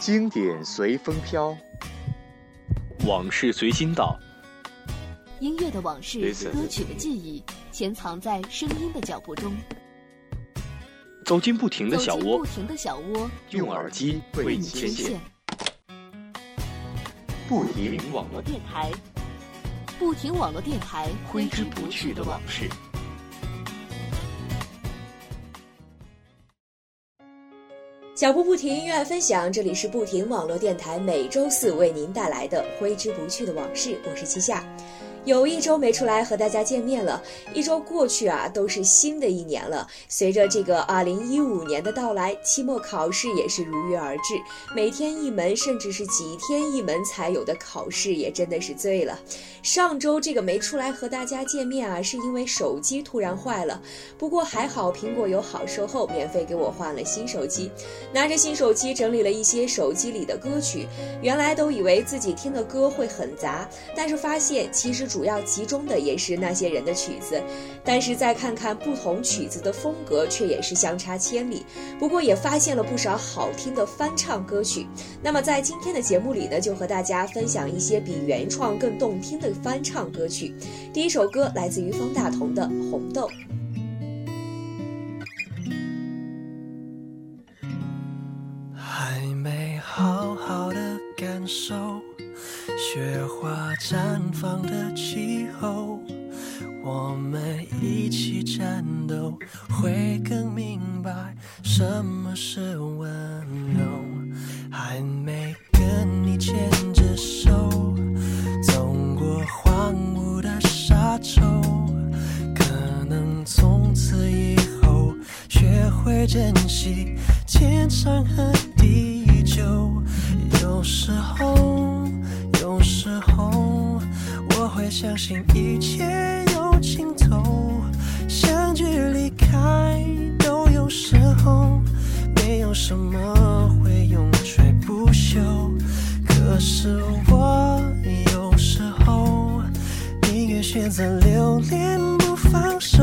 经典随风飘，往事随心到。音乐的往事，歌曲的记忆，潜藏在声音的脚步中。走进不停的小窝，不停的小窝，用耳机为你牵线。不停网络电台，不停网络电台，挥之不去的往事。脚步不停，音乐分享，这里是不停网络电台，每周四为您带来的挥之不去的往事。我是七夏。有一周没出来和大家见面了，一周过去啊，都是新的一年了。随着这个二零一五年的到来，期末考试也是如约而至，每天一门，甚至是几天一门才有的考试，也真的是醉了。上周这个没出来和大家见面啊，是因为手机突然坏了。不过还好，苹果有好售后，免费给我换了新手机。拿着新手机整理了一些手机里的歌曲，原来都以为自己听的歌会很杂，但是发现其实。主要集中的也是那些人的曲子，但是再看看不同曲子的风格，却也是相差千里。不过也发现了不少好听的翻唱歌曲。那么在今天的节目里呢，就和大家分享一些比原创更动听的翻唱歌曲。第一首歌来自于方大同的《红豆》。还没好好的感受。雪花绽放的气候，我们一起战斗，会更明白什么是选择留恋不放手，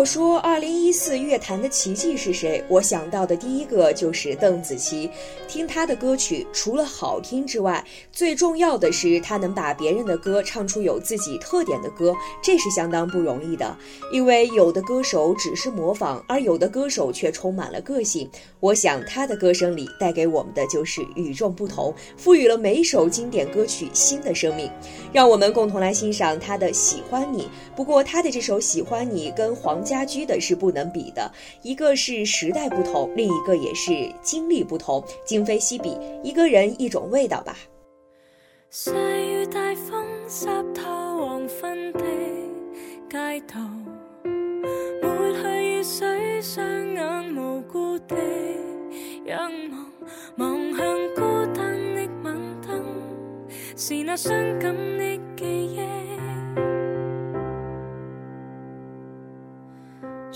果说二零一四乐坛的奇迹是谁，我想到的第一个就是邓紫棋。听她的歌曲，除了好听之外，最重要的是她能把别人的歌唱出有自己特点的歌，这是相当不容易的。因为有的歌手只是模仿，而有的歌手却充满了个性。我想她的歌声里带给我们的就是与众不同，赋予了每首经典歌曲新的生命。让我们共同来欣赏她的《喜欢你》。不过她的这首《喜欢你》跟黄家驹的是不能比的，一个是时代不同，另一个也是经历不同，今非昔比。一个人一种味道吧。细雨大风湿透黄昏的街道，抹去雨水，双眼无辜地仰望，望向孤单的晚灯，是那伤感的记忆。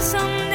心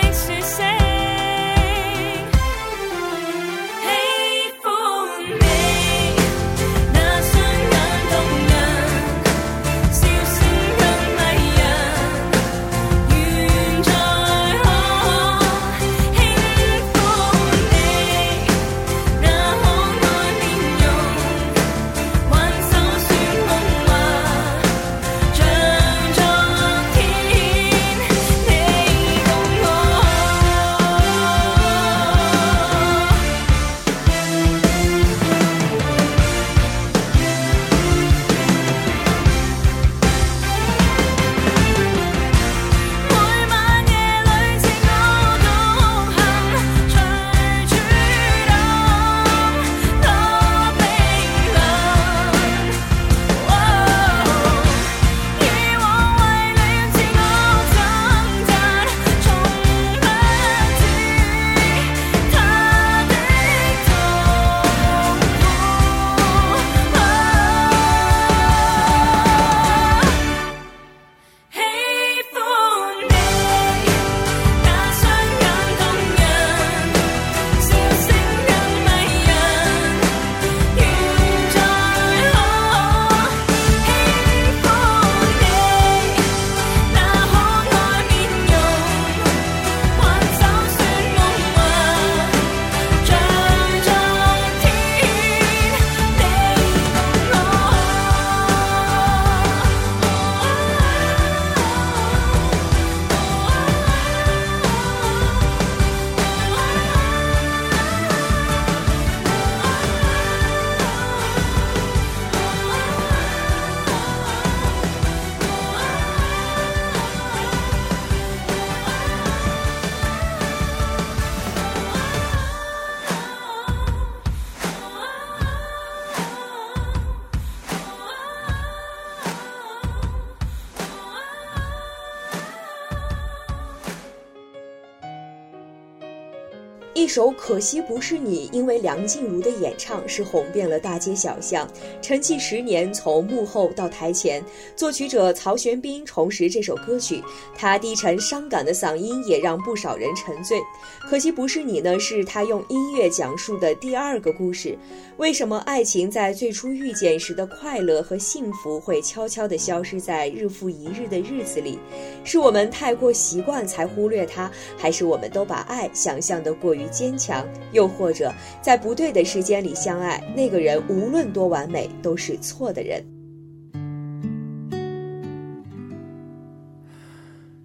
首《可惜不是你》，因为梁静茹的演唱是红遍了大街小巷，沉寂十年，从幕后到台前。作曲者曹玄彬重拾这首歌曲，他低沉伤感的嗓音也让不少人沉醉。《可惜不是你》呢，是他用音乐讲述的第二个故事。为什么爱情在最初遇见时的快乐和幸福会悄悄地消失在日复一日的日子里？是我们太过习惯才忽略它，还是我们都把爱想象得过于？坚强，又或者在不对的时间里相爱，那个人无论多完美都是错的人。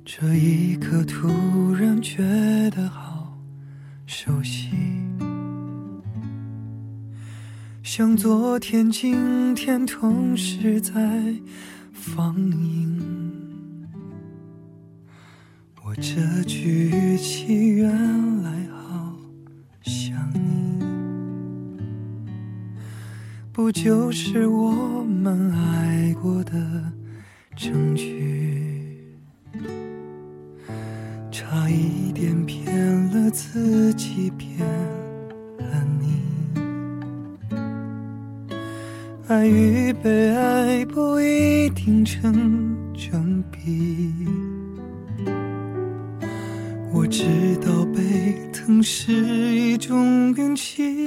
这一刻突然觉得好熟悉，像昨天、今天同时在放映。我这句语气原来不就是我们爱过的证据？差一点骗了自己，骗了你。爱与被爱不一定成正比。我知道被疼是一种运气，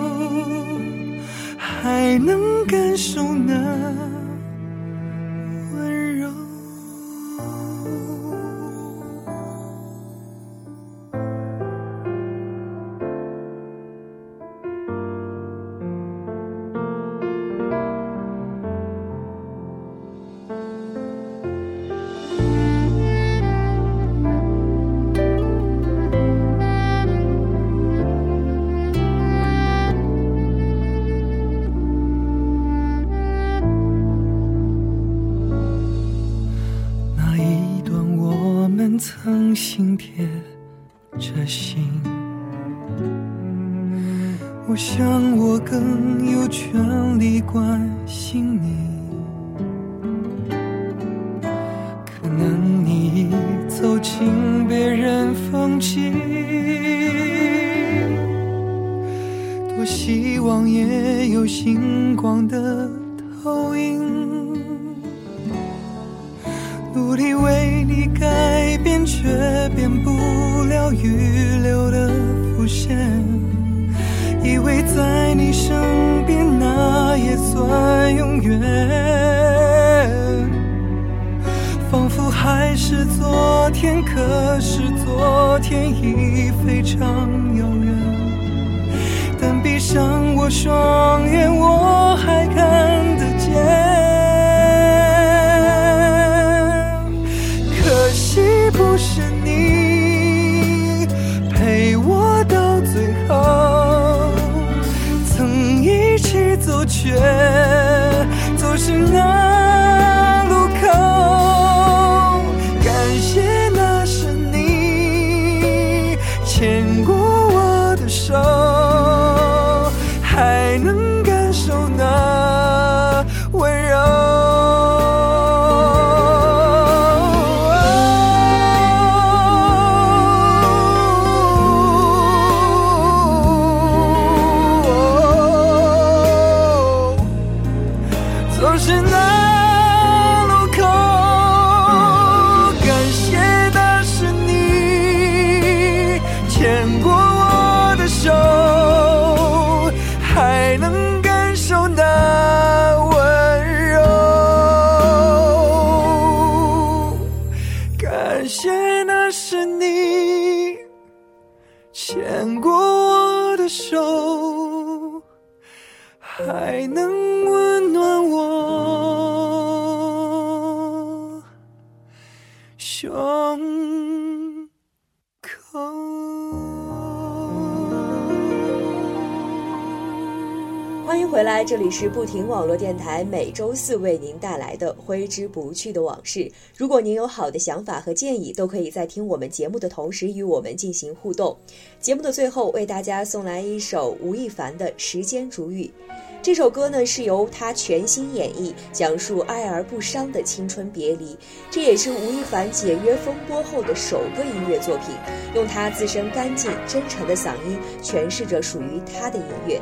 还能感受呢。的心，我想我更有权利关心你。可能你已走进别人风景，多希望也有星光的投影。努力为你改变，却变不要预留的伏线。以为在你身边，那也算永远。仿佛还是昨天，可是昨天已非常遥远。但闭上我双眼，我见过回来，这里是不停网络电台，每周四为您带来的挥之不去的往事。如果您有好的想法和建议，都可以在听我们节目的同时与我们进行互动。节目的最后，为大家送来一首吴亦凡的《时间煮雨》。这首歌呢是由他全新演绎，讲述爱而不伤的青春别离。这也是吴亦凡解约风波后的首个音乐作品，用他自身干净真诚的嗓音诠释着属于他的音乐。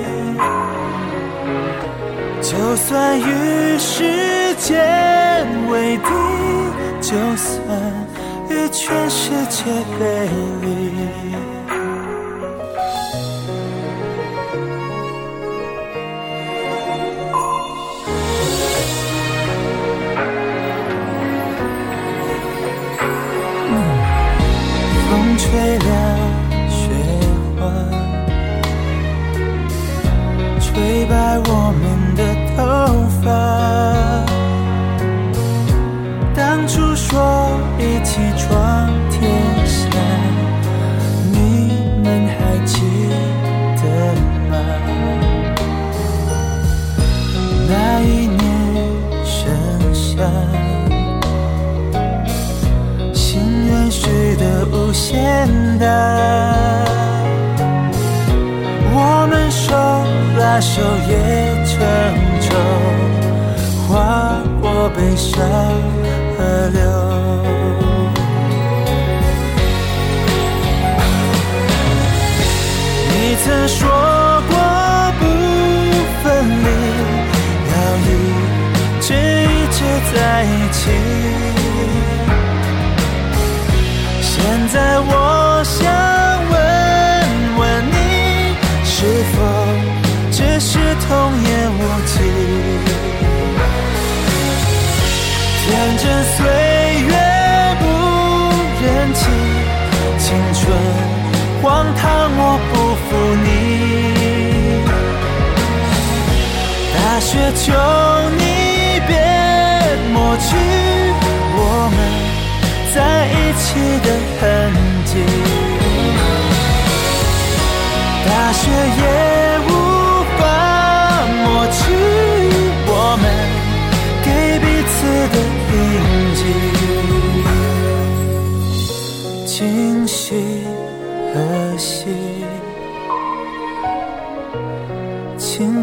就算与时间为敌，就算与全世界背离，把手也成舟，划过悲伤河流。你曾说过不分离，要一直一直在一起。天真岁月不忍欺，青春荒唐我不负你。大雪求你别抹去我们在一起的痕迹，大雪也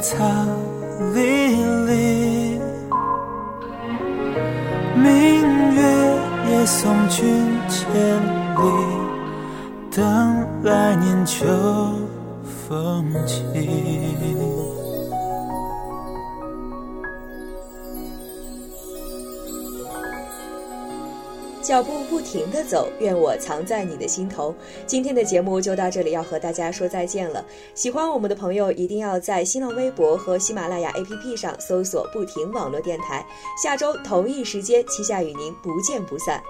草离离，明月也送君千里，等来年秋风起。脚步不停的走，愿我藏在你的心头。今天的节目就到这里，要和大家说再见了。喜欢我们的朋友，一定要在新浪微博和喜马拉雅 APP 上搜索“不停网络电台”。下周同一时间，旗下与您不见不散。